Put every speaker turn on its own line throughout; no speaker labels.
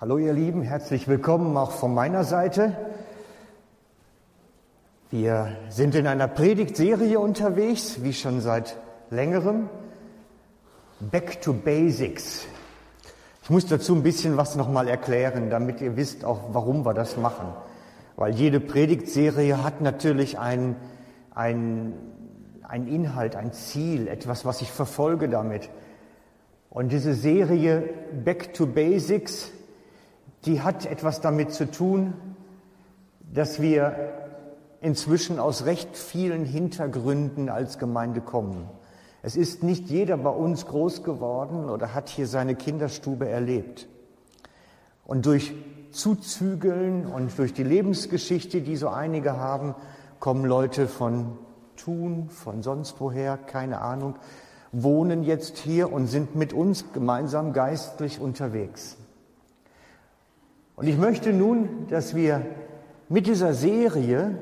Hallo ihr Lieben, herzlich willkommen auch von meiner Seite. Wir sind in einer Predigtserie unterwegs, wie schon seit längerem. Back to Basics. Ich muss dazu ein bisschen was nochmal erklären, damit ihr wisst auch, warum wir das machen. Weil jede Predigtserie hat natürlich ein, ein, ein Inhalt, ein Ziel, etwas, was ich verfolge damit. Und diese Serie Back to Basics die hat etwas damit zu tun, dass wir inzwischen aus recht vielen Hintergründen als Gemeinde kommen. Es ist nicht jeder bei uns groß geworden oder hat hier seine Kinderstube erlebt. Und durch Zuzügeln und durch die Lebensgeschichte, die so einige haben, kommen Leute von Thun, von sonst woher, keine Ahnung, wohnen jetzt hier und sind mit uns gemeinsam geistlich unterwegs. Und ich möchte nun, dass wir mit dieser Serie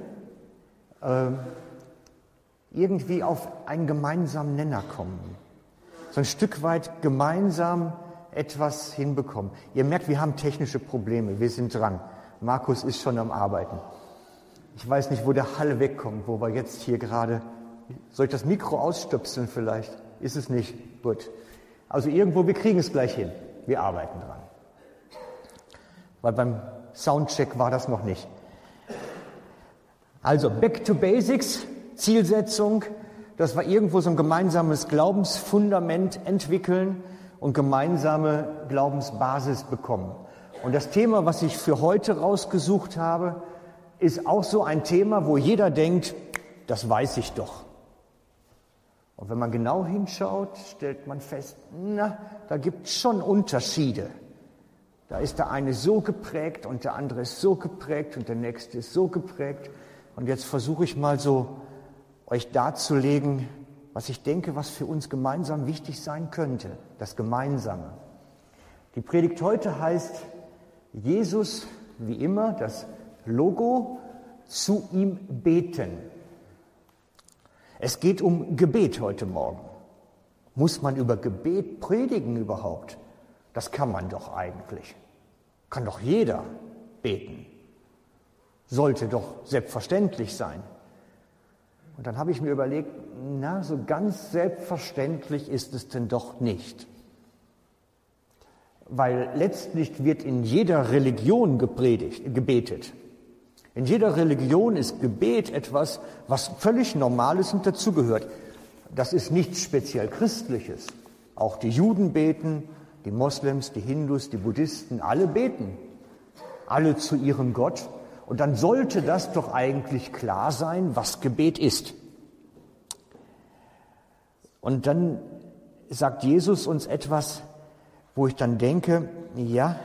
äh, irgendwie auf einen gemeinsamen Nenner kommen. So ein Stück weit gemeinsam etwas hinbekommen. Ihr merkt, wir haben technische Probleme. Wir sind dran. Markus ist schon am Arbeiten. Ich weiß nicht, wo der Hall wegkommt, wo wir jetzt hier gerade. Soll ich das Mikro ausstöpseln vielleicht? Ist es nicht? Gut. Also irgendwo, wir kriegen es gleich hin. Wir arbeiten dran weil beim Soundcheck war das noch nicht. Also Back to Basics, Zielsetzung, dass wir irgendwo so ein gemeinsames Glaubensfundament entwickeln und gemeinsame Glaubensbasis bekommen. Und das Thema, was ich für heute rausgesucht habe, ist auch so ein Thema, wo jeder denkt, das weiß ich doch. Und wenn man genau hinschaut, stellt man fest, na, da gibt es schon Unterschiede. Da ist der eine so geprägt und der andere ist so geprägt und der nächste ist so geprägt. Und jetzt versuche ich mal so euch darzulegen, was ich denke, was für uns gemeinsam wichtig sein könnte, das Gemeinsame. Die Predigt heute heißt Jesus, wie immer, das Logo, zu ihm beten. Es geht um Gebet heute Morgen. Muss man über Gebet predigen überhaupt? Das kann man doch eigentlich. Kann doch jeder beten. Sollte doch selbstverständlich sein. Und dann habe ich mir überlegt, na, so ganz selbstverständlich ist es denn doch nicht. Weil letztlich wird in jeder Religion gepredigt, gebetet. In jeder Religion ist Gebet etwas, was völlig Normales und dazugehört. Das ist nichts speziell Christliches. Auch die Juden beten, die Moslems, die Hindus, die Buddhisten, alle beten. Alle zu ihrem Gott. Und dann sollte das doch eigentlich klar sein, was Gebet ist. Und dann sagt Jesus uns etwas, wo ich dann denke, ja,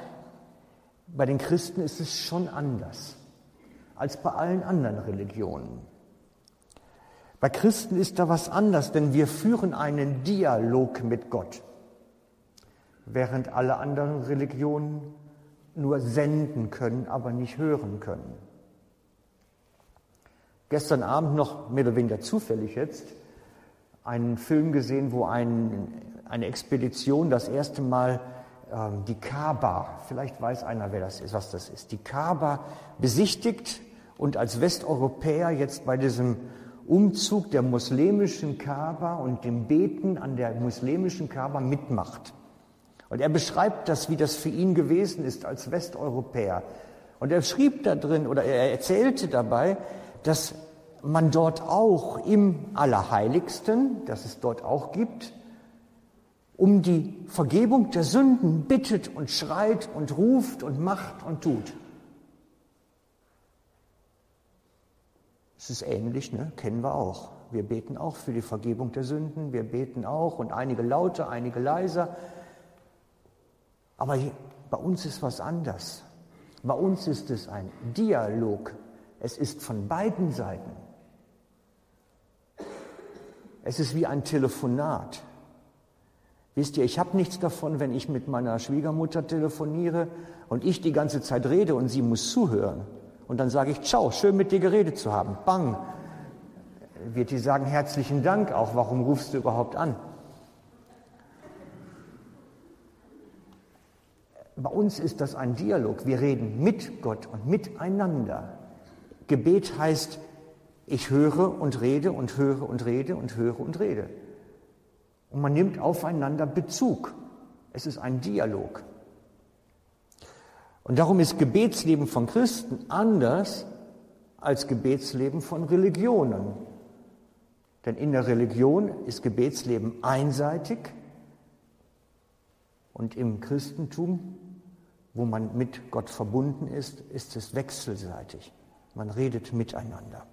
bei den Christen ist es schon anders als bei allen anderen Religionen. Bei Christen ist da was anders, denn wir führen einen Dialog mit Gott während alle anderen Religionen nur senden können, aber nicht hören können. Gestern Abend noch mehr oder weniger zufällig jetzt einen Film gesehen, wo ein, eine Expedition das erste Mal ähm, die Kaaba, vielleicht weiß einer, wer das ist, was das ist, die Kaaba besichtigt und als Westeuropäer jetzt bei diesem Umzug der muslimischen Kaaba und dem Beten an der muslimischen Kaaba mitmacht. Und er beschreibt das, wie das für ihn gewesen ist als Westeuropäer. Und er schrieb da drin oder er erzählte dabei, dass man dort auch im Allerheiligsten, das es dort auch gibt, um die Vergebung der Sünden bittet und schreit und ruft und macht und tut. Es ist ähnlich, ne? kennen wir auch. Wir beten auch für die Vergebung der Sünden, wir beten auch und einige lauter, einige leiser. Aber bei uns ist was anders. Bei uns ist es ein Dialog. Es ist von beiden Seiten. Es ist wie ein Telefonat. Wisst ihr, ich habe nichts davon, wenn ich mit meiner Schwiegermutter telefoniere und ich die ganze Zeit rede und sie muss zuhören. Und dann sage ich, ciao, schön mit dir geredet zu haben. Bang. Wird die sagen, herzlichen Dank auch, warum rufst du überhaupt an? Bei uns ist das ein Dialog. Wir reden mit Gott und miteinander. Gebet heißt, ich höre und rede und höre und rede und höre und rede. Und man nimmt aufeinander Bezug. Es ist ein Dialog. Und darum ist Gebetsleben von Christen anders als Gebetsleben von Religionen. Denn in der Religion ist Gebetsleben einseitig und im Christentum, wo man mit Gott verbunden ist, ist es wechselseitig. Man redet miteinander.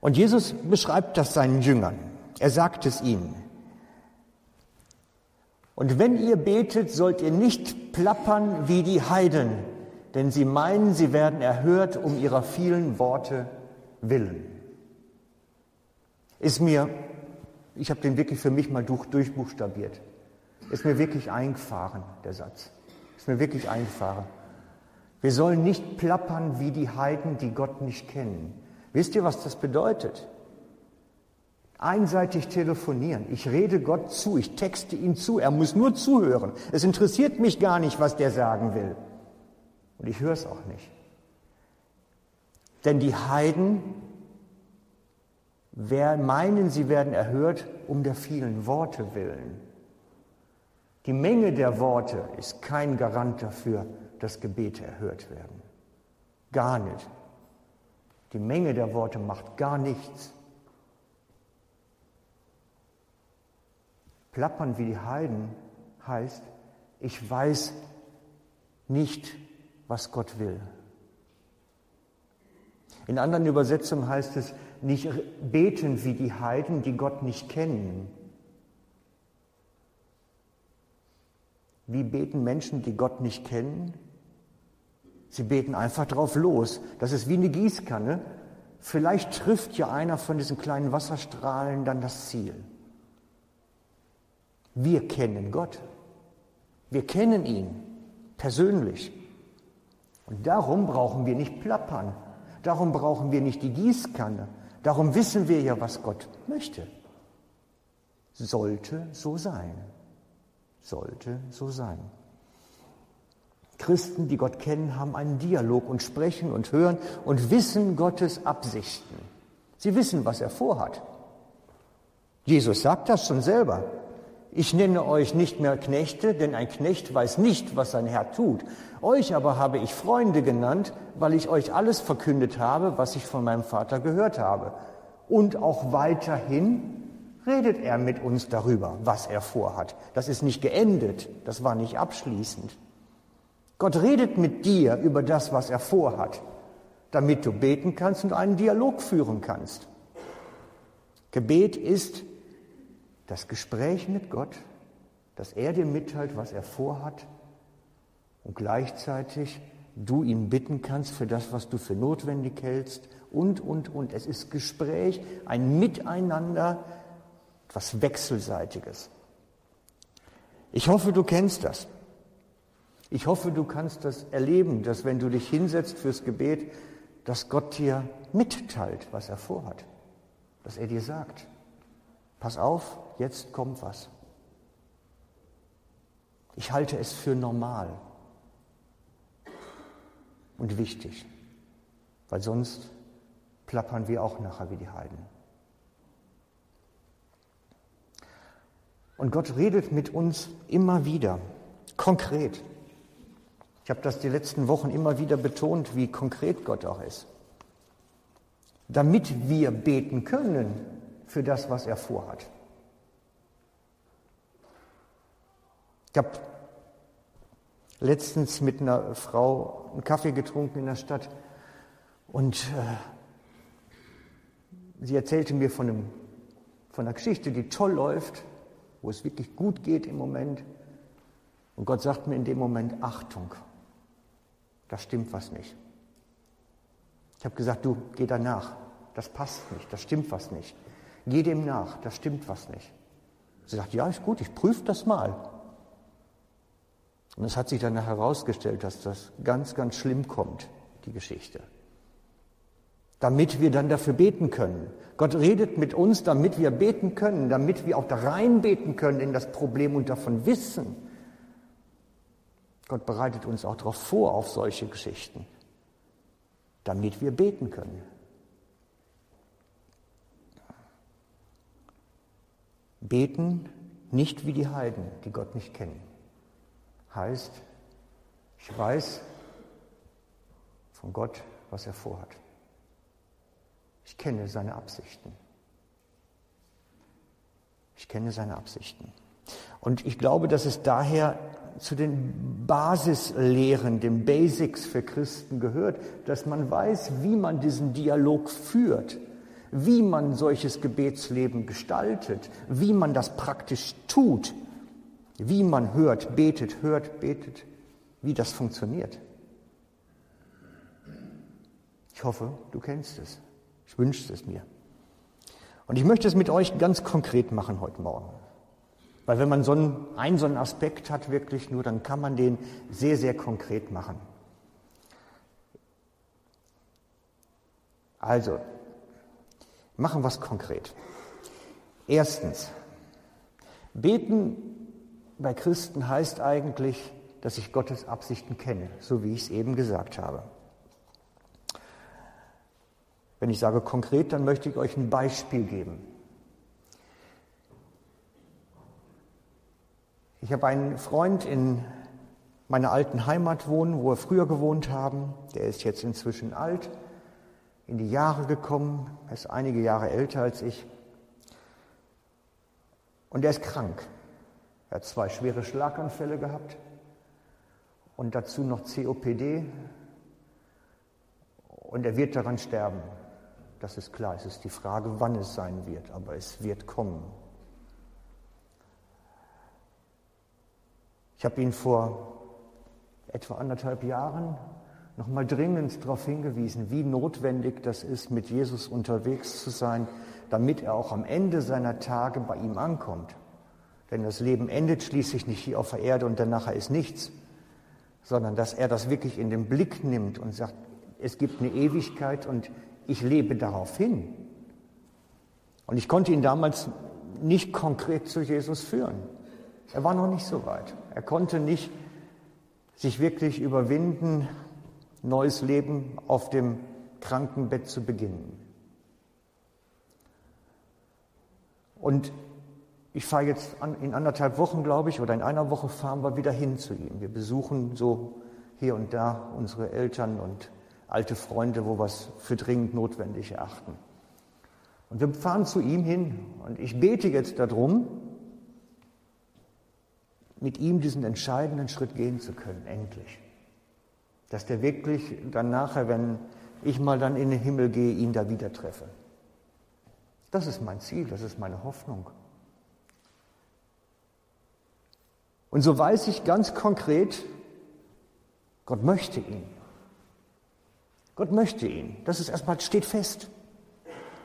Und Jesus beschreibt das seinen Jüngern. Er sagt es ihnen. Und wenn ihr betet, sollt ihr nicht plappern wie die Heiden, denn sie meinen, sie werden erhört um ihrer vielen Worte willen. Ist mir, ich habe den wirklich für mich mal durchbuchstabiert, ist mir wirklich eingefahren, der Satz. Ist mir wirklich eingefahren. Wir sollen nicht plappern wie die Heiden, die Gott nicht kennen. Wisst ihr, was das bedeutet? Einseitig telefonieren. Ich rede Gott zu, ich texte ihn zu, er muss nur zuhören. Es interessiert mich gar nicht, was der sagen will. Und ich höre es auch nicht. Denn die Heiden meinen, sie werden erhört um der vielen Worte willen. Die Menge der Worte ist kein Garant dafür, dass Gebete erhört werden. Gar nicht. Die Menge der Worte macht gar nichts. Plappern wie die Heiden heißt, ich weiß nicht, was Gott will. In anderen Übersetzungen heißt es, nicht beten wie die Heiden, die Gott nicht kennen. Wie beten Menschen, die Gott nicht kennen? Sie beten einfach drauf los. Das ist wie eine Gießkanne. Vielleicht trifft ja einer von diesen kleinen Wasserstrahlen dann das Ziel. Wir kennen Gott. Wir kennen ihn persönlich. Und darum brauchen wir nicht plappern. Darum brauchen wir nicht die Gießkanne. Darum wissen wir ja, was Gott möchte. Sollte so sein. Sollte so sein. Christen, die Gott kennen, haben einen Dialog und sprechen und hören und wissen Gottes Absichten. Sie wissen, was er vorhat. Jesus sagt das schon selber. Ich nenne euch nicht mehr Knechte, denn ein Knecht weiß nicht, was sein Herr tut. Euch aber habe ich Freunde genannt, weil ich euch alles verkündet habe, was ich von meinem Vater gehört habe. Und auch weiterhin redet er mit uns darüber, was er vorhat. Das ist nicht geendet, das war nicht abschließend. Gott redet mit dir über das, was er vorhat, damit du beten kannst und einen Dialog führen kannst. Gebet ist das Gespräch mit Gott, dass er dir mitteilt, was er vorhat und gleichzeitig du ihn bitten kannst für das, was du für notwendig hältst und, und, und. Es ist Gespräch, ein Miteinander, etwas Wechselseitiges. Ich hoffe, du kennst das. Ich hoffe, du kannst das erleben, dass wenn du dich hinsetzt fürs Gebet, dass Gott dir mitteilt, was er vorhat, dass er dir sagt, pass auf, jetzt kommt was. Ich halte es für normal und wichtig, weil sonst plappern wir auch nachher wie die Heiden. Und Gott redet mit uns immer wieder, konkret. Ich habe das die letzten Wochen immer wieder betont, wie konkret Gott auch ist. Damit wir beten können für das, was er vorhat. Ich habe letztens mit einer Frau einen Kaffee getrunken in der Stadt und äh, sie erzählte mir von, einem, von einer Geschichte, die toll läuft, wo es wirklich gut geht im Moment. Und Gott sagt mir in dem Moment, Achtung, da stimmt was nicht. Ich habe gesagt, du, geh danach. Das passt nicht, da stimmt was nicht. Geh dem nach, da stimmt was nicht. Sie sagt, ja, ist gut, ich prüfe das mal. Und es hat sich dann herausgestellt, dass das ganz, ganz schlimm kommt, die Geschichte. Damit wir dann dafür beten können. Gott redet mit uns, damit wir beten können, damit wir auch da rein beten können in das Problem und davon wissen, Gott bereitet uns auch darauf vor, auf solche Geschichten, damit wir beten können. Beten nicht wie die Heiden, die Gott nicht kennen. Heißt, ich weiß von Gott, was er vorhat. Ich kenne seine Absichten. Ich kenne seine Absichten. Und ich glaube, dass es daher zu den Basislehren, den Basics für Christen gehört, dass man weiß, wie man diesen Dialog führt, wie man solches Gebetsleben gestaltet, wie man das praktisch tut, wie man hört, betet, hört, betet, wie das funktioniert. Ich hoffe, du kennst es. Ich wünsche es mir. Und ich möchte es mit euch ganz konkret machen heute Morgen. Weil wenn man so einen, einen, so einen Aspekt hat, wirklich nur, dann kann man den sehr, sehr konkret machen. Also, machen wir es konkret. Erstens, beten bei Christen heißt eigentlich, dass ich Gottes Absichten kenne, so wie ich es eben gesagt habe. Wenn ich sage konkret, dann möchte ich euch ein Beispiel geben. Ich habe einen Freund in meiner alten Heimat wohnen, wo wir früher gewohnt haben. Der ist jetzt inzwischen alt, in die Jahre gekommen, er ist einige Jahre älter als ich. Und er ist krank. Er hat zwei schwere Schlaganfälle gehabt und dazu noch COPD. Und er wird daran sterben. Das ist klar. Es ist die Frage, wann es sein wird, aber es wird kommen. Ich habe ihn vor etwa anderthalb Jahren nochmal dringend darauf hingewiesen, wie notwendig das ist, mit Jesus unterwegs zu sein, damit er auch am Ende seiner Tage bei ihm ankommt. Denn das Leben endet schließlich nicht hier auf der Erde und danach ist nichts, sondern dass er das wirklich in den Blick nimmt und sagt, es gibt eine Ewigkeit und ich lebe darauf hin. Und ich konnte ihn damals nicht konkret zu Jesus führen. Er war noch nicht so weit. Er konnte nicht sich wirklich überwinden, neues Leben auf dem Krankenbett zu beginnen. Und ich fahre jetzt in anderthalb Wochen, glaube ich, oder in einer Woche fahren wir wieder hin zu ihm. Wir besuchen so hier und da unsere Eltern und alte Freunde, wo wir es für dringend notwendig erachten. Und wir fahren zu ihm hin und ich bete jetzt darum, mit ihm diesen entscheidenden Schritt gehen zu können, endlich. Dass der wirklich dann nachher, wenn ich mal dann in den Himmel gehe, ihn da wieder treffe. Das ist mein Ziel, das ist meine Hoffnung. Und so weiß ich ganz konkret, Gott möchte ihn. Gott möchte ihn. Das ist erstmal, steht fest.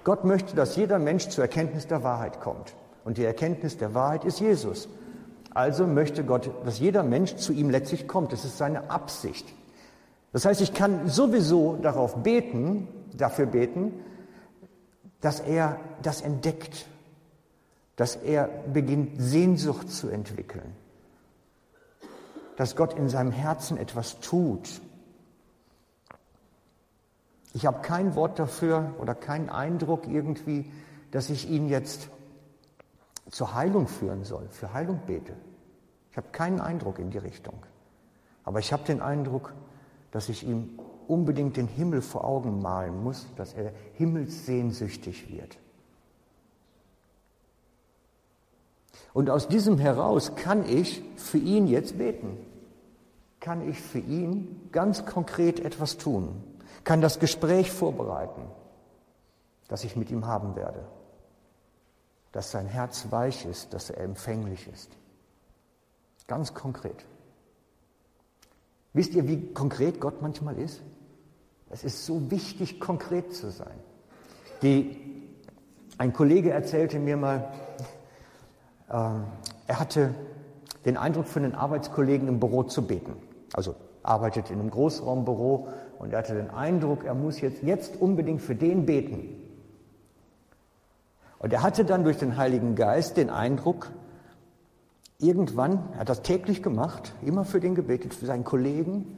Gott möchte, dass jeder Mensch zur Erkenntnis der Wahrheit kommt. Und die Erkenntnis der Wahrheit ist Jesus. Also möchte Gott, dass jeder Mensch zu ihm letztlich kommt. Das ist seine Absicht. Das heißt, ich kann sowieso darauf beten, dafür beten, dass er das entdeckt, dass er beginnt, Sehnsucht zu entwickeln, dass Gott in seinem Herzen etwas tut, ich habe kein Wort dafür oder keinen Eindruck irgendwie, dass ich ihn jetzt zur Heilung führen soll, für Heilung bete. Ich habe keinen Eindruck in die Richtung. Aber ich habe den Eindruck, dass ich ihm unbedingt den Himmel vor Augen malen muss, dass er himmelssehnsüchtig wird. Und aus diesem heraus kann ich für ihn jetzt beten. Kann ich für ihn ganz konkret etwas tun kann das Gespräch vorbereiten, das ich mit ihm haben werde, dass sein Herz weich ist, dass er empfänglich ist. Ganz konkret. Wisst ihr, wie konkret Gott manchmal ist? Es ist so wichtig, konkret zu sein. Die, ein Kollege erzählte mir mal, äh, er hatte den Eindruck, für einen Arbeitskollegen im Büro zu beten. Also arbeitet in einem Großraumbüro und er hatte den Eindruck, er muss jetzt, jetzt unbedingt für den beten. Und er hatte dann durch den Heiligen Geist den Eindruck, irgendwann, er hat das täglich gemacht, immer für den gebetet, für seinen Kollegen.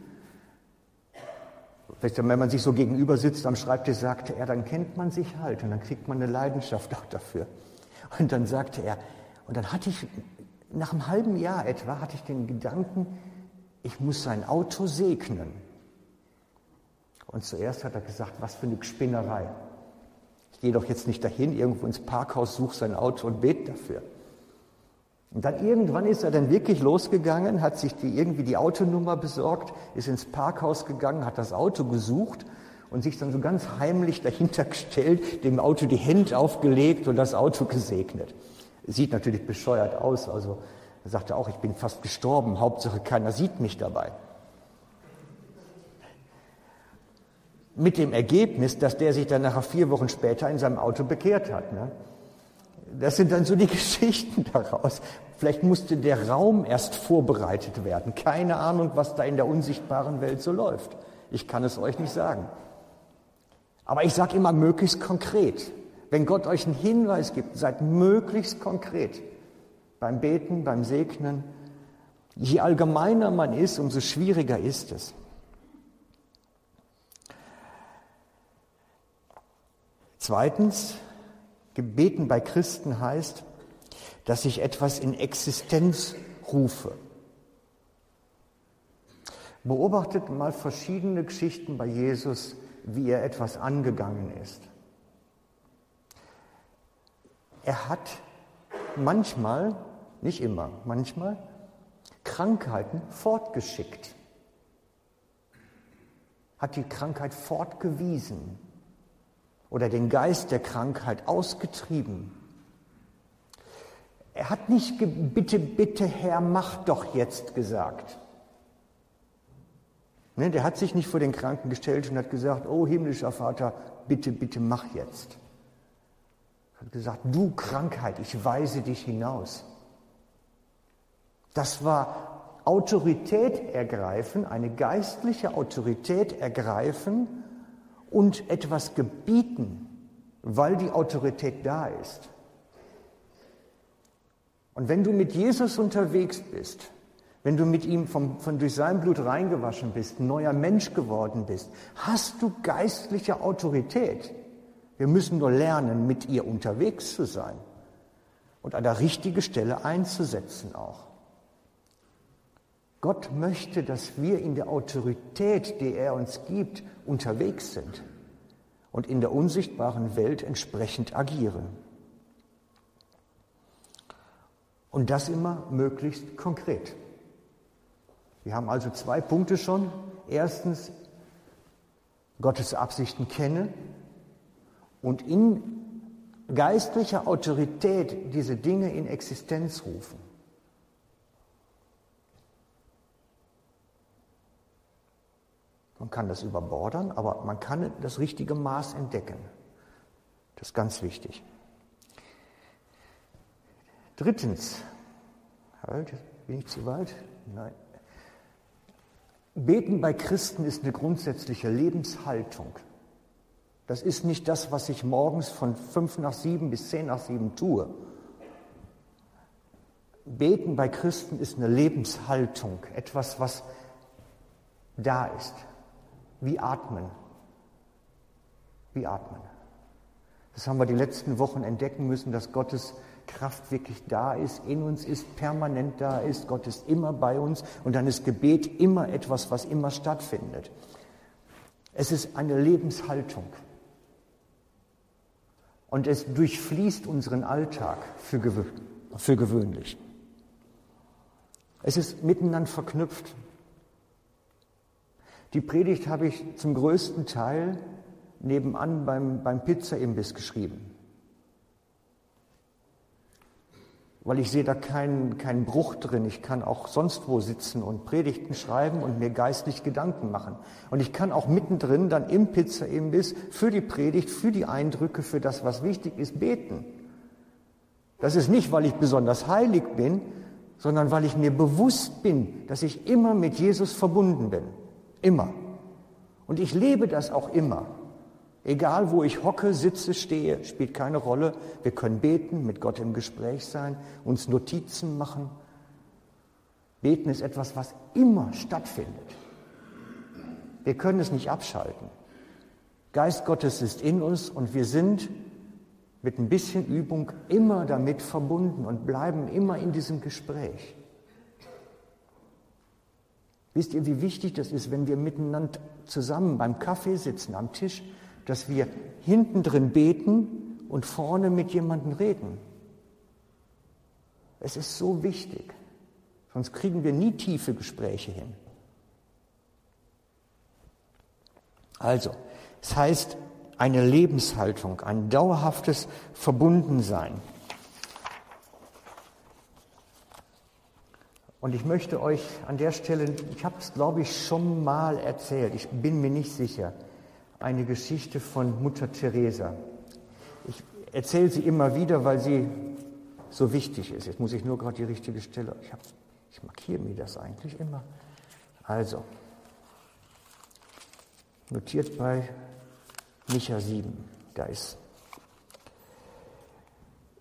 Wenn man sich so gegenüber sitzt am Schreibtisch, sagte er, dann kennt man sich halt und dann kriegt man eine Leidenschaft auch dafür. Und dann sagte er, und dann hatte ich, nach einem halben Jahr etwa, hatte ich den Gedanken, ich muss sein Auto segnen. Und zuerst hat er gesagt, was für eine Spinnerei. Ich gehe doch jetzt nicht dahin, irgendwo ins Parkhaus, suche sein Auto und bete dafür. Und dann irgendwann ist er dann wirklich losgegangen, hat sich die, irgendwie die Autonummer besorgt, ist ins Parkhaus gegangen, hat das Auto gesucht und sich dann so ganz heimlich dahinter gestellt, dem Auto die Hände aufgelegt und das Auto gesegnet. Sieht natürlich bescheuert aus, also er sagte auch, ich bin fast gestorben, Hauptsache keiner sieht mich dabei. Mit dem Ergebnis, dass der sich dann nachher vier Wochen später in seinem Auto bekehrt hat. Ne? Das sind dann so die Geschichten daraus. Vielleicht musste der Raum erst vorbereitet werden. Keine Ahnung, was da in der unsichtbaren Welt so läuft. Ich kann es euch nicht sagen. Aber ich sage immer möglichst konkret. Wenn Gott euch einen Hinweis gibt, seid möglichst konkret. Beim Beten, beim Segnen. Je allgemeiner man ist, umso schwieriger ist es. Zweitens, Gebeten bei Christen heißt, dass ich etwas in Existenz rufe. Beobachtet mal verschiedene Geschichten bei Jesus, wie er etwas angegangen ist. Er hat manchmal, nicht immer, manchmal Krankheiten fortgeschickt, hat die Krankheit fortgewiesen oder den Geist der Krankheit ausgetrieben. Er hat nicht bitte, bitte Herr, mach doch jetzt gesagt. Ne, der hat sich nicht vor den Kranken gestellt und hat gesagt, oh himmlischer Vater, bitte, bitte mach jetzt. Er hat gesagt, du Krankheit, ich weise dich hinaus. Das war Autorität ergreifen, eine geistliche Autorität ergreifen und etwas gebieten, weil die Autorität da ist. Und wenn du mit Jesus unterwegs bist, wenn du mit ihm vom, von durch sein Blut reingewaschen bist, ein neuer Mensch geworden bist, hast du geistliche Autorität. Wir müssen nur lernen, mit ihr unterwegs zu sein und an der richtigen Stelle einzusetzen auch. Gott möchte, dass wir in der Autorität, die er uns gibt, unterwegs sind und in der unsichtbaren Welt entsprechend agieren. Und das immer möglichst konkret. Wir haben also zwei Punkte schon. Erstens, Gottes Absichten kenne und in geistlicher Autorität diese Dinge in Existenz rufen. Man kann das überbordern, aber man kann das richtige Maß entdecken. Das ist ganz wichtig. Drittens, halt, bin ich zu weit? Nein. Beten bei Christen ist eine grundsätzliche Lebenshaltung. Das ist nicht das, was ich morgens von fünf nach sieben bis zehn nach sieben tue. Beten bei Christen ist eine Lebenshaltung, etwas, was da ist. Wie atmen. Wie atmen. Das haben wir die letzten Wochen entdecken müssen, dass Gottes Kraft wirklich da ist, in uns ist, permanent da ist. Gott ist immer bei uns und dann ist Gebet immer etwas, was immer stattfindet. Es ist eine Lebenshaltung. Und es durchfließt unseren Alltag für, gewö für gewöhnlich. Es ist miteinander verknüpft. Die Predigt habe ich zum größten Teil nebenan beim, beim Pizza-Imbiss geschrieben. Weil ich sehe da keinen, keinen Bruch drin. Ich kann auch sonst wo sitzen und Predigten schreiben und mir geistlich Gedanken machen. Und ich kann auch mittendrin dann im Pizza-Imbiss für die Predigt, für die Eindrücke, für das, was wichtig ist, beten. Das ist nicht, weil ich besonders heilig bin, sondern weil ich mir bewusst bin, dass ich immer mit Jesus verbunden bin. Immer. Und ich lebe das auch immer. Egal, wo ich hocke, sitze, stehe, spielt keine Rolle. Wir können beten, mit Gott im Gespräch sein, uns Notizen machen. Beten ist etwas, was immer stattfindet. Wir können es nicht abschalten. Geist Gottes ist in uns und wir sind mit ein bisschen Übung immer damit verbunden und bleiben immer in diesem Gespräch. Wisst ihr, wie wichtig das ist, wenn wir miteinander zusammen beim Kaffee sitzen, am Tisch, dass wir hinten drin beten und vorne mit jemandem reden? Es ist so wichtig, sonst kriegen wir nie tiefe Gespräche hin. Also, es heißt eine Lebenshaltung, ein dauerhaftes Verbundensein. Und ich möchte euch an der Stelle, ich habe es glaube ich schon mal erzählt, ich bin mir nicht sicher, eine Geschichte von Mutter Teresa. Ich erzähle sie immer wieder, weil sie so wichtig ist. Jetzt muss ich nur gerade die richtige Stelle, ich, hab, ich markiere mir das eigentlich immer. Also, notiert bei Micha 7, da ist.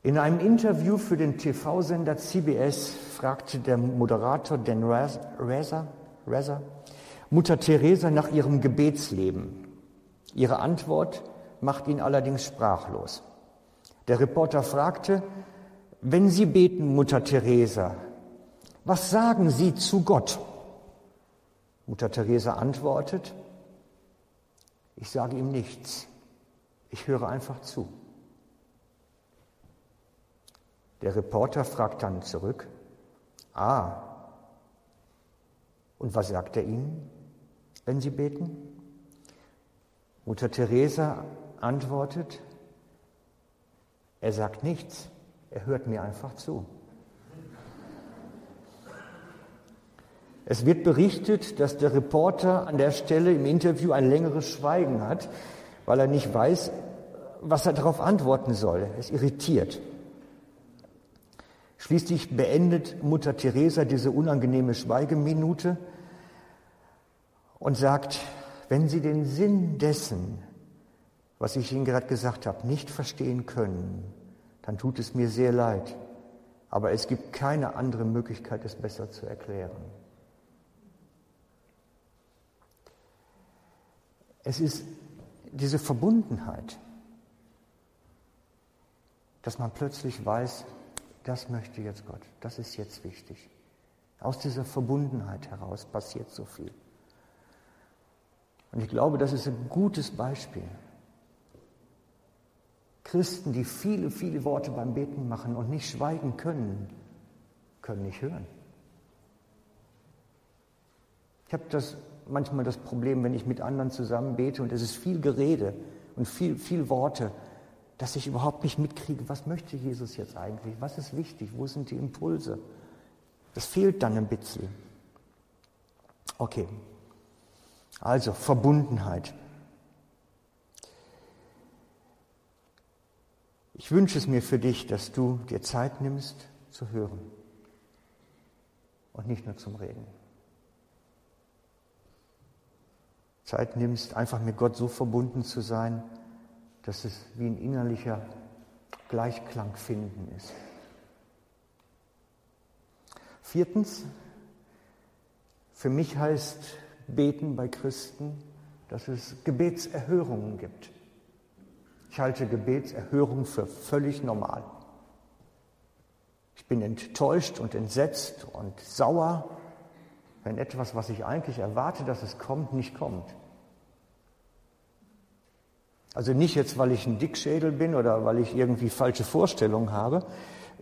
In einem Interview für den TV-Sender CBS fragte der Moderator Dan Reza, Reza Mutter Teresa nach ihrem Gebetsleben. Ihre Antwort macht ihn allerdings sprachlos. Der Reporter fragte, wenn Sie beten, Mutter Teresa, was sagen Sie zu Gott? Mutter Teresa antwortet, ich sage ihm nichts. Ich höre einfach zu. Der Reporter fragt dann zurück, ah, und was sagt er Ihnen, wenn Sie beten? Mutter Teresa antwortet, er sagt nichts, er hört mir einfach zu. Es wird berichtet, dass der Reporter an der Stelle im Interview ein längeres Schweigen hat, weil er nicht weiß, was er darauf antworten soll. Es irritiert. Schließlich beendet Mutter Teresa diese unangenehme Schweigeminute und sagt, wenn Sie den Sinn dessen, was ich Ihnen gerade gesagt habe, nicht verstehen können, dann tut es mir sehr leid. Aber es gibt keine andere Möglichkeit, es besser zu erklären. Es ist diese Verbundenheit, dass man plötzlich weiß, das möchte jetzt Gott, das ist jetzt wichtig. Aus dieser Verbundenheit heraus passiert so viel. Und ich glaube, das ist ein gutes Beispiel. Christen, die viele, viele Worte beim Beten machen und nicht schweigen können, können nicht hören. Ich habe das manchmal das Problem, wenn ich mit anderen zusammen bete und es ist viel Gerede und viel, viel Worte, dass ich überhaupt nicht mitkriege, was möchte Jesus jetzt eigentlich, was ist wichtig, wo sind die Impulse. Das fehlt dann ein bisschen. Okay, also Verbundenheit. Ich wünsche es mir für dich, dass du dir Zeit nimmst zu hören und nicht nur zum Reden. Zeit nimmst, einfach mit Gott so verbunden zu sein, dass es wie ein innerlicher Gleichklang finden ist. Viertens, für mich heißt Beten bei Christen, dass es Gebetserhörungen gibt. Ich halte Gebetserhörung für völlig normal. Ich bin enttäuscht und entsetzt und sauer, wenn etwas, was ich eigentlich erwarte, dass es kommt, nicht kommt. Also nicht jetzt, weil ich ein Dickschädel bin oder weil ich irgendwie falsche Vorstellungen habe,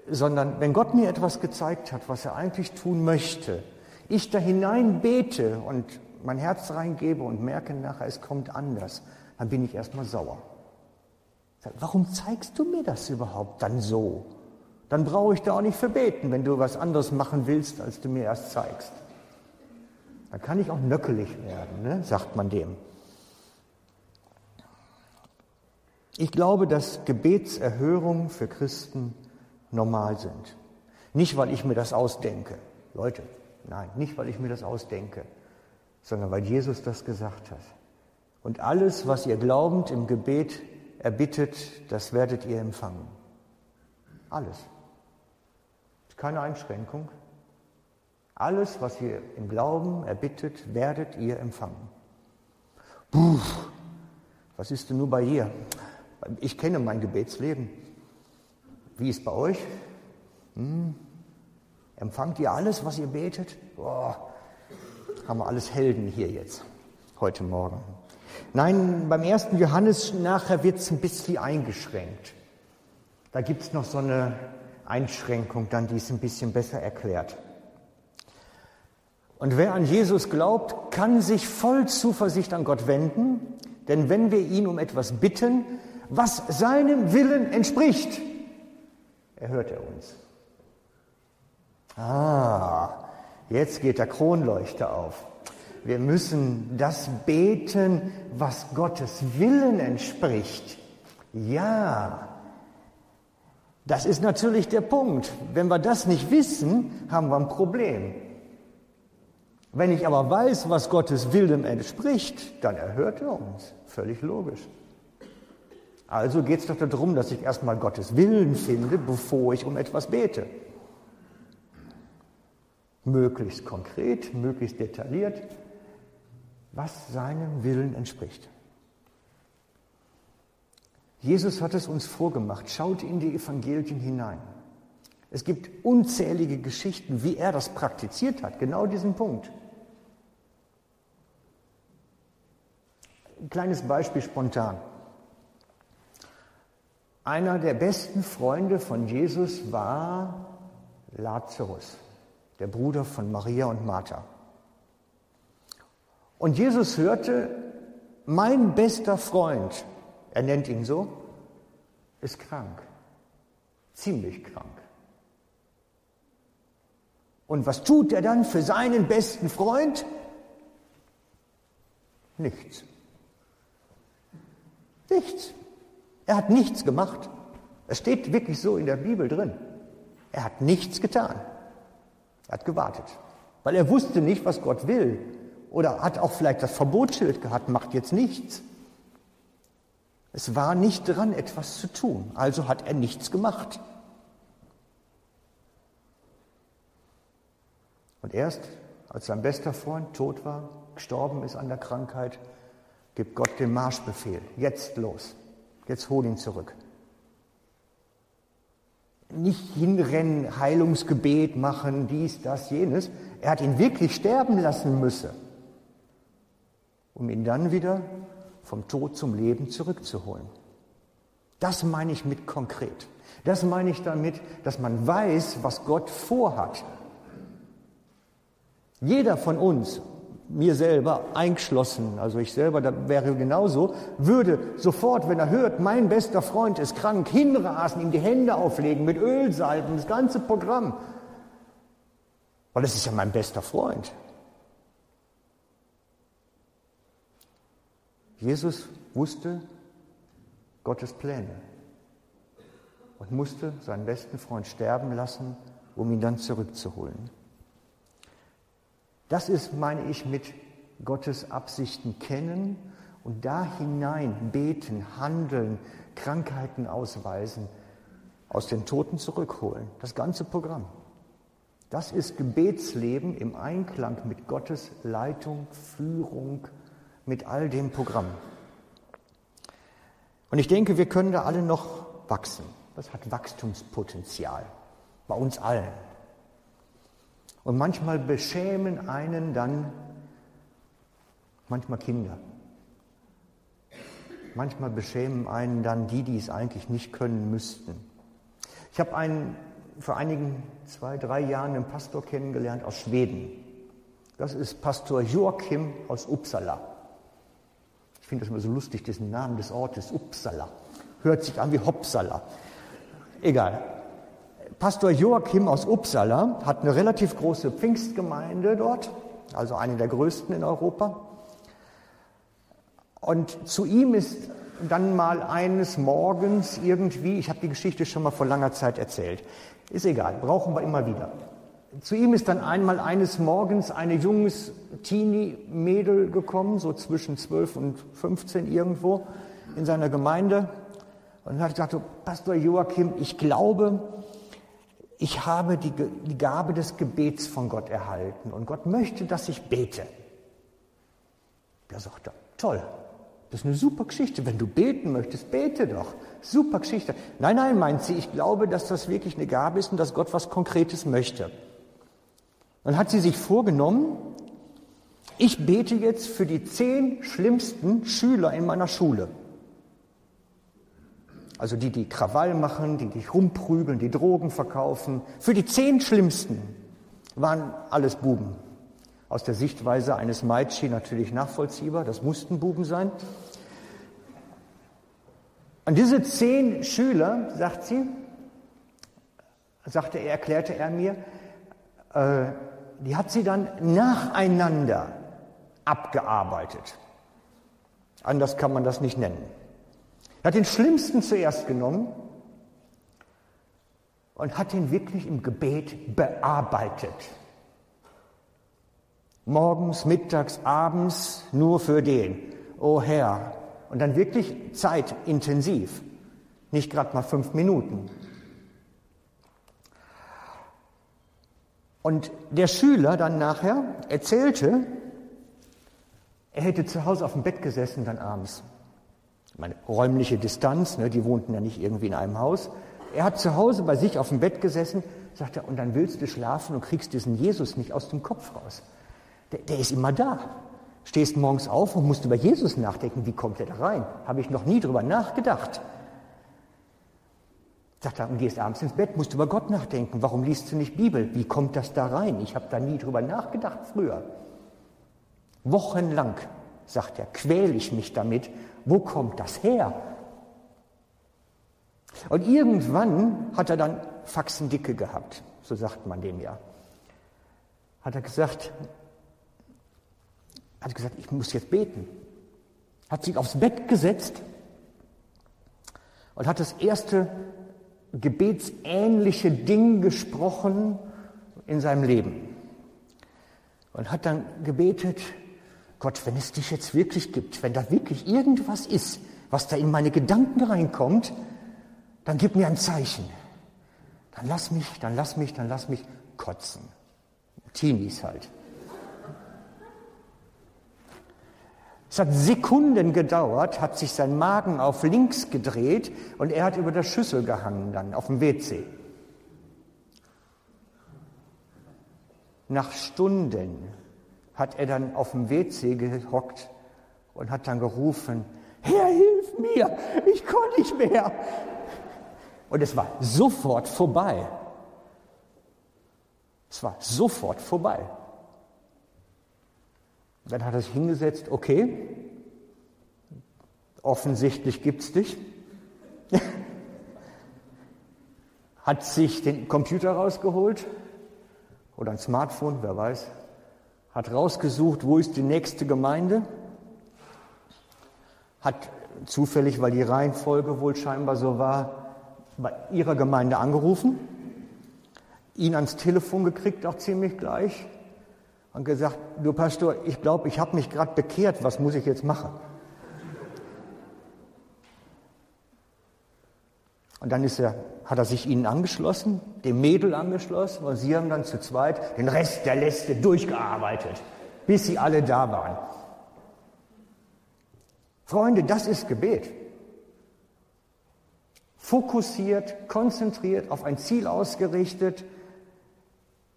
sondern wenn Gott mir etwas gezeigt hat, was er eigentlich tun möchte, ich da hinein bete und mein Herz reingebe und merke nachher, es kommt anders, dann bin ich erstmal sauer. Warum zeigst du mir das überhaupt dann so? Dann brauche ich da auch nicht für beten, wenn du was anderes machen willst, als du mir erst zeigst. Dann kann ich auch nöckelig werden, ne? sagt man dem. Ich glaube, dass Gebetserhörungen für Christen normal sind. Nicht, weil ich mir das ausdenke. Leute, nein, nicht, weil ich mir das ausdenke, sondern weil Jesus das gesagt hat. Und alles, was ihr glaubend im Gebet erbittet, das werdet ihr empfangen. Alles. Keine Einschränkung. Alles, was ihr im Glauben erbittet, werdet ihr empfangen. Puh, was ist denn nur bei ihr? Ich kenne mein Gebetsleben. Wie ist bei euch? Hm? Empfangt ihr alles, was ihr betet? Boah, haben wir alles Helden hier jetzt, heute Morgen. Nein, beim ersten Johannes nachher wird es ein bisschen eingeschränkt. Da gibt es noch so eine Einschränkung, dann die es ein bisschen besser erklärt. Und wer an Jesus glaubt, kann sich voll Zuversicht an Gott wenden, denn wenn wir ihn um etwas bitten, was seinem Willen entspricht, erhört er uns. Ah, jetzt geht der Kronleuchter auf. Wir müssen das beten, was Gottes Willen entspricht. Ja, das ist natürlich der Punkt. Wenn wir das nicht wissen, haben wir ein Problem. Wenn ich aber weiß, was Gottes Willen entspricht, dann erhört er uns. Völlig logisch. Also geht es doch darum, dass ich erstmal Gottes Willen finde, bevor ich um etwas bete. Möglichst konkret, möglichst detailliert, was seinem Willen entspricht. Jesus hat es uns vorgemacht. Schaut in die Evangelien hinein. Es gibt unzählige Geschichten, wie er das praktiziert hat, genau diesen Punkt. Ein kleines Beispiel spontan. Einer der besten Freunde von Jesus war Lazarus, der Bruder von Maria und Martha. Und Jesus hörte, mein bester Freund, er nennt ihn so, ist krank, ziemlich krank. Und was tut er dann für seinen besten Freund? Nichts. Nichts. Er hat nichts gemacht. Es steht wirklich so in der Bibel drin. Er hat nichts getan. Er hat gewartet, weil er wusste nicht, was Gott will. Oder hat auch vielleicht das Verbotsschild gehabt, macht jetzt nichts. Es war nicht dran, etwas zu tun. Also hat er nichts gemacht. Und erst als sein bester Freund tot war, gestorben ist an der Krankheit, gibt Gott den Marschbefehl. Jetzt los. Jetzt hol ihn zurück. Nicht hinrennen, Heilungsgebet machen, dies, das, jenes. Er hat ihn wirklich sterben lassen müssen, um ihn dann wieder vom Tod zum Leben zurückzuholen. Das meine ich mit konkret. Das meine ich damit, dass man weiß, was Gott vorhat. Jeder von uns mir selber eingeschlossen, also ich selber, da wäre genauso, würde sofort, wenn er hört, mein bester Freund ist krank, hinrasen, ihm die Hände auflegen mit Ölsalben, das ganze Programm. Weil das ist ja mein bester Freund. Jesus wusste Gottes Pläne und musste seinen besten Freund sterben lassen, um ihn dann zurückzuholen. Das ist, meine ich, mit Gottes Absichten kennen und da hinein beten, handeln, Krankheiten ausweisen, aus den Toten zurückholen. Das ganze Programm. Das ist Gebetsleben im Einklang mit Gottes Leitung, Führung, mit all dem Programm. Und ich denke, wir können da alle noch wachsen. Das hat Wachstumspotenzial. Bei uns allen. Und manchmal beschämen einen dann manchmal Kinder. Manchmal beschämen einen dann die, die es eigentlich nicht können müssten. Ich habe einen vor einigen zwei, drei Jahren einen Pastor kennengelernt aus Schweden. Das ist Pastor Joachim aus Uppsala. Ich finde das immer so lustig, diesen Namen des Ortes, Uppsala. Hört sich an wie Hopsala. Egal. Pastor Joachim aus Uppsala hat eine relativ große Pfingstgemeinde dort, also eine der größten in Europa. Und zu ihm ist dann mal eines Morgens irgendwie, ich habe die Geschichte schon mal vor langer Zeit erzählt, ist egal, brauchen wir immer wieder. Zu ihm ist dann einmal eines Morgens eine junges Teenie-Mädel gekommen, so zwischen 12 und 15 irgendwo in seiner Gemeinde und hat gesagt, Pastor Joachim, ich glaube, ich habe die, die Gabe des Gebets von Gott erhalten und Gott möchte, dass ich bete. Da sagt er, toll, das ist eine super Geschichte. Wenn du beten möchtest, bete doch. Super Geschichte. Nein, nein, meint sie, ich glaube, dass das wirklich eine Gabe ist und dass Gott was Konkretes möchte. Dann hat sie sich vorgenommen, ich bete jetzt für die zehn schlimmsten Schüler in meiner Schule. Also die, die Krawall machen, die dich rumprügeln, die Drogen verkaufen. Für die zehn schlimmsten waren alles Buben. Aus der Sichtweise eines Meitschi natürlich nachvollziehbar, das mussten Buben sein. Und diese zehn Schüler, sagt sie, sagte er, erklärte er mir, äh, die hat sie dann nacheinander abgearbeitet. Anders kann man das nicht nennen. Er hat den Schlimmsten zuerst genommen und hat ihn wirklich im Gebet bearbeitet. Morgens, mittags, abends nur für den. O oh Herr. Und dann wirklich zeitintensiv. Nicht gerade mal fünf Minuten. Und der Schüler dann nachher erzählte, er hätte zu Hause auf dem Bett gesessen dann abends. Meine räumliche Distanz, ne, die wohnten ja nicht irgendwie in einem Haus. Er hat zu Hause bei sich auf dem Bett gesessen, sagt er, und dann willst du schlafen und kriegst diesen Jesus nicht aus dem Kopf raus. Der, der ist immer da. Stehst morgens auf und musst über Jesus nachdenken. Wie kommt er da rein? Habe ich noch nie drüber nachgedacht. Sagt er, und gehst abends ins Bett, musst über Gott nachdenken. Warum liest du nicht Bibel? Wie kommt das da rein? Ich habe da nie drüber nachgedacht früher. Wochenlang, sagt er, quäle ich mich damit. Wo kommt das her? Und irgendwann hat er dann Faxendicke gehabt, so sagt man dem ja. Hat er gesagt, hat gesagt, ich muss jetzt beten. Hat sich aufs Bett gesetzt und hat das erste gebetsähnliche Ding gesprochen in seinem Leben. Und hat dann gebetet, Gott, wenn es dich jetzt wirklich gibt, wenn da wirklich irgendwas ist, was da in meine Gedanken reinkommt, dann gib mir ein Zeichen. Dann lass mich, dann lass mich, dann lass mich kotzen. Teenies halt. Es hat Sekunden gedauert, hat sich sein Magen auf links gedreht und er hat über der Schüssel gehangen dann auf dem WC. Nach Stunden hat er dann auf dem WC gehockt und hat dann gerufen, Herr, hilf mir, ich kann nicht mehr. Und es war sofort vorbei. Es war sofort vorbei. Dann hat er sich hingesetzt, okay, offensichtlich gibt es dich. hat sich den Computer rausgeholt oder ein Smartphone, wer weiß, hat rausgesucht, wo ist die nächste Gemeinde, hat zufällig, weil die Reihenfolge wohl scheinbar so war, bei ihrer Gemeinde angerufen, ihn ans Telefon gekriegt, auch ziemlich gleich, und gesagt, du Pastor, ich glaube, ich habe mich gerade bekehrt, was muss ich jetzt machen? Und dann ist er, hat er sich ihnen angeschlossen, dem Mädel angeschlossen und sie haben dann zu zweit den Rest der Läste durchgearbeitet, bis sie alle da waren. Freunde, das ist Gebet. Fokussiert, konzentriert, auf ein Ziel ausgerichtet.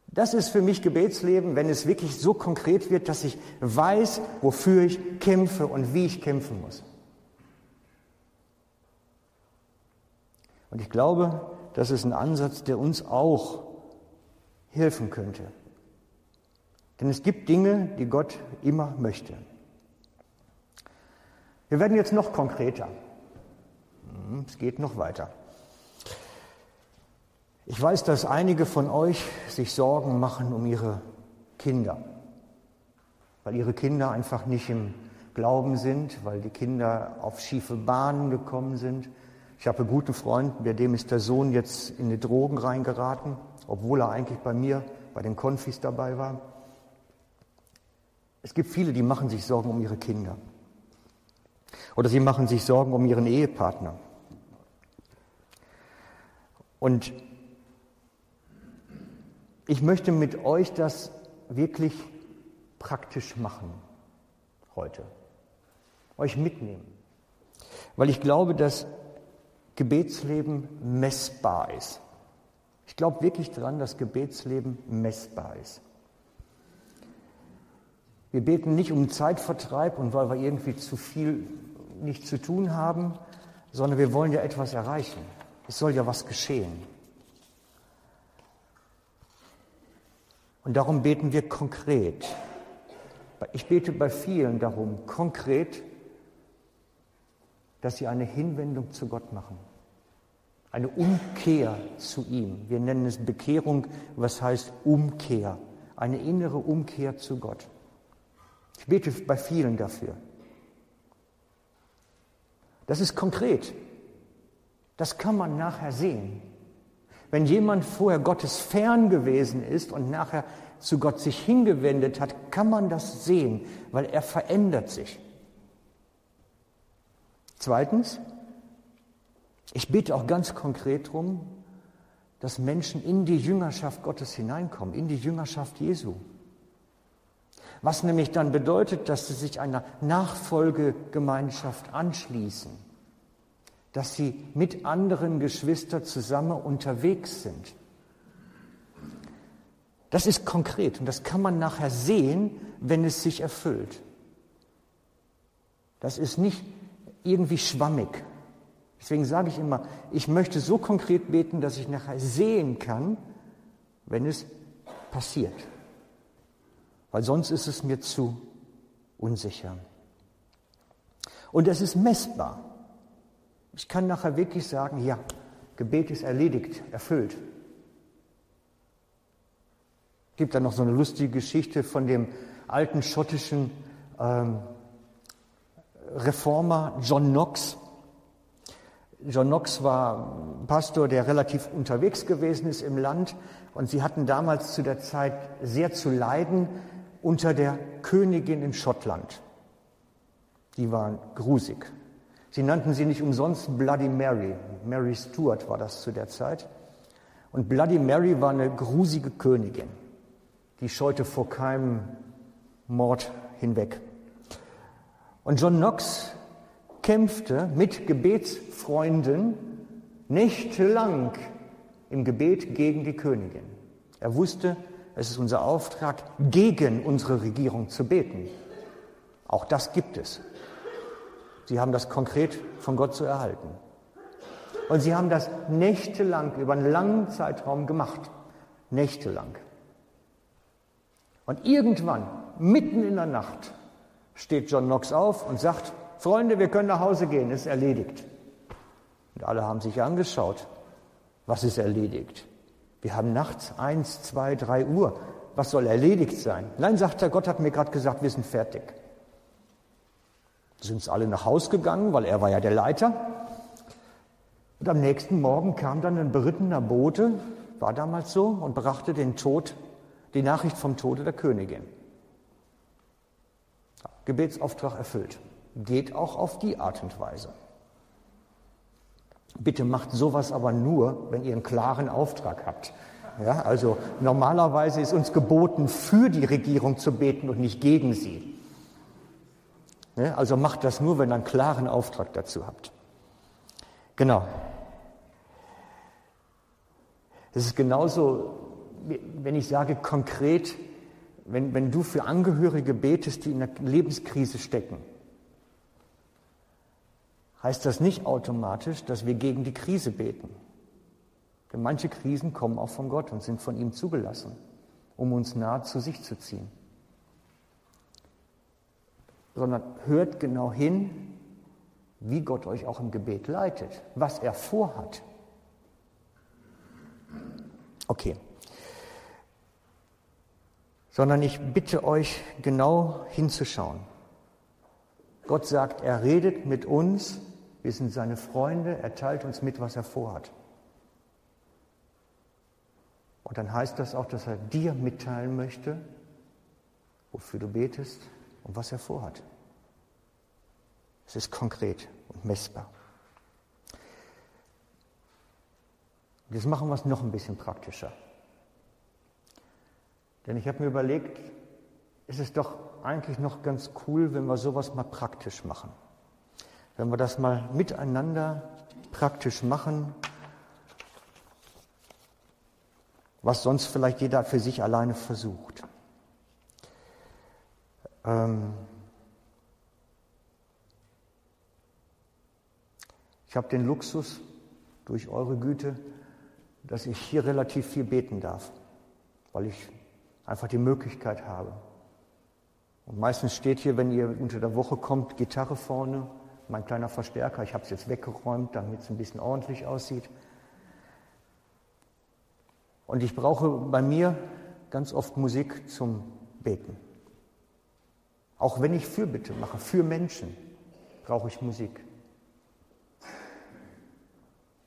Das ist für mich Gebetsleben, wenn es wirklich so konkret wird, dass ich weiß, wofür ich kämpfe und wie ich kämpfen muss. Und ich glaube, das ist ein Ansatz, der uns auch helfen könnte. Denn es gibt Dinge, die Gott immer möchte. Wir werden jetzt noch konkreter. Hm, es geht noch weiter. Ich weiß, dass einige von euch sich Sorgen machen um ihre Kinder, weil ihre Kinder einfach nicht im Glauben sind, weil die Kinder auf schiefe Bahnen gekommen sind, ich habe einen guten Freund, bei dem ist der Sohn jetzt in die Drogen reingeraten, obwohl er eigentlich bei mir bei den Konfis dabei war. Es gibt viele, die machen sich Sorgen um ihre Kinder. Oder sie machen sich Sorgen um ihren Ehepartner. Und ich möchte mit euch das wirklich praktisch machen heute. Euch mitnehmen. Weil ich glaube, dass Gebetsleben messbar ist. Ich glaube wirklich daran, dass Gebetsleben messbar ist. Wir beten nicht um Zeitvertreib und weil wir irgendwie zu viel nicht zu tun haben, sondern wir wollen ja etwas erreichen. Es soll ja was geschehen. Und darum beten wir konkret. Ich bete bei vielen darum, konkret, dass sie eine Hinwendung zu Gott machen. Eine Umkehr zu ihm. Wir nennen es Bekehrung, was heißt Umkehr. Eine innere Umkehr zu Gott. Ich bete bei vielen dafür. Das ist konkret. Das kann man nachher sehen. Wenn jemand vorher Gottes fern gewesen ist und nachher zu Gott sich hingewendet hat, kann man das sehen, weil er verändert sich. Zweitens, ich bete auch ganz konkret darum, dass Menschen in die Jüngerschaft Gottes hineinkommen, in die Jüngerschaft Jesu. Was nämlich dann bedeutet, dass sie sich einer Nachfolgegemeinschaft anschließen, dass sie mit anderen Geschwistern zusammen unterwegs sind. Das ist konkret und das kann man nachher sehen, wenn es sich erfüllt. Das ist nicht irgendwie schwammig. Deswegen sage ich immer, ich möchte so konkret beten, dass ich nachher sehen kann, wenn es passiert weil sonst ist es mir zu unsicher. Und es ist messbar. Ich kann nachher wirklich sagen, ja, Gebet ist erledigt, erfüllt. Es gibt da noch so eine lustige Geschichte von dem alten schottischen ähm, Reformer John Knox. John Knox war Pastor, der relativ unterwegs gewesen ist im Land und sie hatten damals zu der Zeit sehr zu leiden unter der Königin in Schottland. Die waren grusig. Sie nannten sie nicht umsonst Bloody Mary. Mary Stuart war das zu der Zeit. Und Bloody Mary war eine grusige Königin. Die scheute vor keinem Mord hinweg. Und John Knox kämpfte mit Gebetsfreunden nächtelang im Gebet gegen die Königin. Er wusste, es ist unser Auftrag, gegen unsere Regierung zu beten. Auch das gibt es. Sie haben das konkret von Gott zu erhalten. Und sie haben das nächtelang, über einen langen Zeitraum gemacht. Nächtelang. Und irgendwann, mitten in der Nacht, steht John Knox auf und sagt, Freunde, wir können nach Hause gehen, ist erledigt. Und alle haben sich angeschaut, was ist erledigt? Wir haben nachts eins, zwei, drei Uhr. Was soll erledigt sein? Nein, sagt er, Gott hat mir gerade gesagt, wir sind fertig. Sind alle nach Haus gegangen, weil er war ja der Leiter. Und am nächsten Morgen kam dann ein berittener Bote, war damals so, und brachte den Tod, die Nachricht vom Tode der Königin. Gebetsauftrag erfüllt. Geht auch auf die Art und Weise. Bitte macht sowas aber nur, wenn ihr einen klaren Auftrag habt. Ja, also normalerweise ist uns geboten, für die Regierung zu beten und nicht gegen sie. Ja, also macht das nur, wenn ihr einen klaren Auftrag dazu habt. Genau. Es ist genauso, wenn ich sage konkret, wenn, wenn du für Angehörige betest, die in einer Lebenskrise stecken, heißt das nicht automatisch, dass wir gegen die Krise beten. Denn manche Krisen kommen auch von Gott und sind von ihm zugelassen, um uns nahe zu sich zu ziehen. Sondern hört genau hin, wie Gott euch auch im Gebet leitet, was er vorhat. Okay. Sondern ich bitte euch genau hinzuschauen. Gott sagt, er redet mit uns, wir sind seine Freunde, er teilt uns mit, was er vorhat. Und dann heißt das auch, dass er dir mitteilen möchte, wofür du betest und was er vorhat. Es ist konkret und messbar. Jetzt machen wir es noch ein bisschen praktischer. Denn ich habe mir überlegt, ist es doch eigentlich noch ganz cool, wenn wir sowas mal praktisch machen. Wenn wir das mal miteinander praktisch machen, was sonst vielleicht jeder für sich alleine versucht. Ähm ich habe den Luxus durch eure Güte, dass ich hier relativ viel beten darf, weil ich einfach die Möglichkeit habe. Und meistens steht hier, wenn ihr unter der Woche kommt, Gitarre vorne, mein kleiner Verstärker. Ich habe es jetzt weggeräumt, damit es ein bisschen ordentlich aussieht. Und ich brauche bei mir ganz oft Musik zum Beten. Auch wenn ich Fürbitte mache, für Menschen, brauche ich Musik.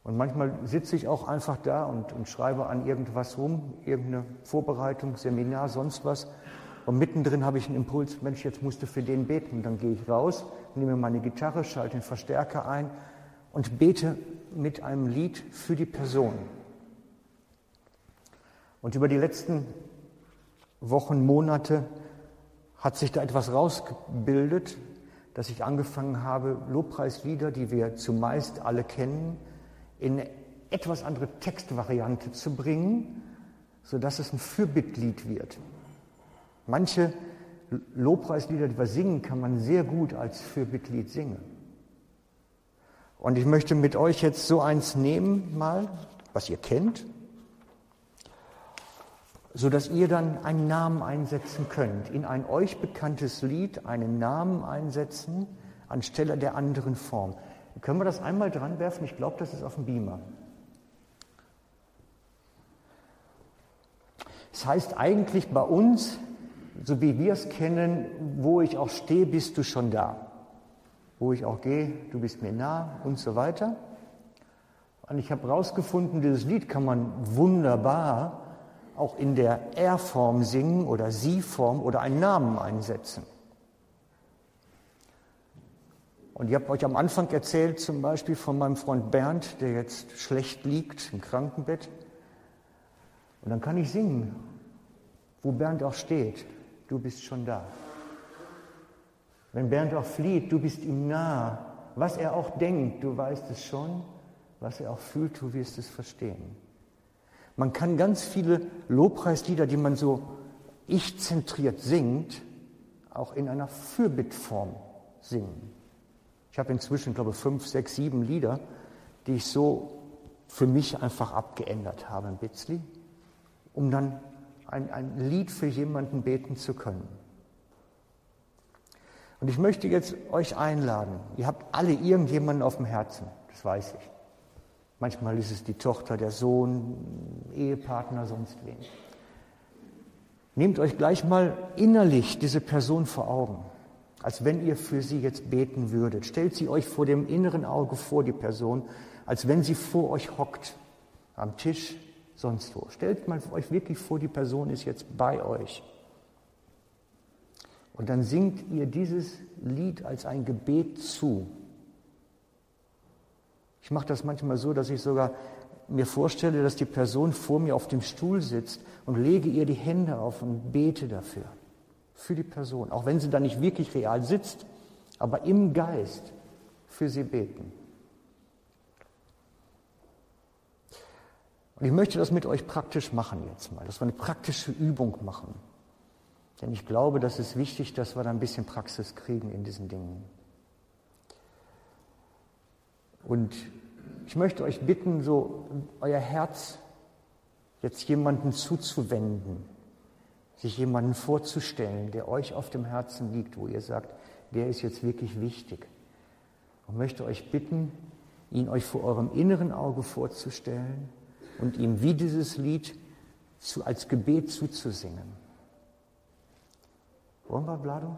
Und manchmal sitze ich auch einfach da und, und, schreibe an irgendwas rum, irgendeine Vorbereitung, Seminar, sonst was. Und mittendrin habe ich einen Impuls, Mensch, jetzt musst du für den beten. Dann gehe ich raus, nehme meine Gitarre, schalte den Verstärker ein und bete mit einem Lied für die Person. Und über die letzten Wochen, Monate hat sich da etwas rausgebildet, dass ich angefangen habe, Lobpreislieder, die wir zumeist alle kennen, in eine etwas andere Textvariante zu bringen, sodass es ein Fürbittlied wird. Manche Lobpreislieder, die wir singen, kann man sehr gut als Fürbittlied singen. Und ich möchte mit euch jetzt so eins nehmen, mal, was ihr kennt, so dass ihr dann einen Namen einsetzen könnt. In ein euch bekanntes Lied einen Namen einsetzen anstelle der anderen Form. Können wir das einmal dran werfen? Ich glaube, das ist auf dem Beamer. Das heißt eigentlich bei uns, so wie wir es kennen, wo ich auch stehe, bist du schon da. Wo ich auch gehe, du bist mir nah und so weiter. Und ich habe herausgefunden, dieses Lied kann man wunderbar auch in der Er-Form singen oder Sie-Form oder einen Namen einsetzen. Und ich habe euch am Anfang erzählt, zum Beispiel von meinem Freund Bernd, der jetzt schlecht liegt im Krankenbett. Und dann kann ich singen, wo Bernd auch steht. Du bist schon da. Wenn Bernd auch flieht, du bist ihm nah. Was er auch denkt, du weißt es schon. Was er auch fühlt, du wirst es verstehen. Man kann ganz viele Lobpreislieder, die man so ich-zentriert singt, auch in einer Fürbittform singen. Ich habe inzwischen, glaube ich, fünf, sechs, sieben Lieder, die ich so für mich einfach abgeändert habe ein bisschen, um dann ein, ein Lied für jemanden beten zu können. Und ich möchte jetzt euch einladen. Ihr habt alle irgendjemanden auf dem Herzen, das weiß ich. Manchmal ist es die Tochter, der Sohn, Ehepartner, sonst wen. Nehmt euch gleich mal innerlich diese Person vor Augen, als wenn ihr für sie jetzt beten würdet. Stellt sie euch vor dem inneren Auge vor, die Person, als wenn sie vor euch hockt, am Tisch, sonst wo. Stellt mal euch wirklich vor, die Person ist jetzt bei euch. Und dann singt ihr dieses Lied als ein Gebet zu. Ich mache das manchmal so, dass ich sogar mir vorstelle, dass die Person vor mir auf dem Stuhl sitzt und lege ihr die Hände auf und bete dafür. Für die Person. Auch wenn sie da nicht wirklich real sitzt, aber im Geist für sie beten. Und ich möchte das mit euch praktisch machen jetzt mal, dass wir eine praktische Übung machen. Denn ich glaube, das ist wichtig, dass wir da ein bisschen Praxis kriegen in diesen Dingen. Und ich möchte euch bitten, so euer Herz jetzt jemanden zuzuwenden, sich jemanden vorzustellen, der euch auf dem Herzen liegt, wo ihr sagt, der ist jetzt wirklich wichtig. Und möchte euch bitten, ihn euch vor eurem inneren Auge vorzustellen und ihm wie dieses Lied zu, als Gebet zuzusingen. Wollen wir, Blado?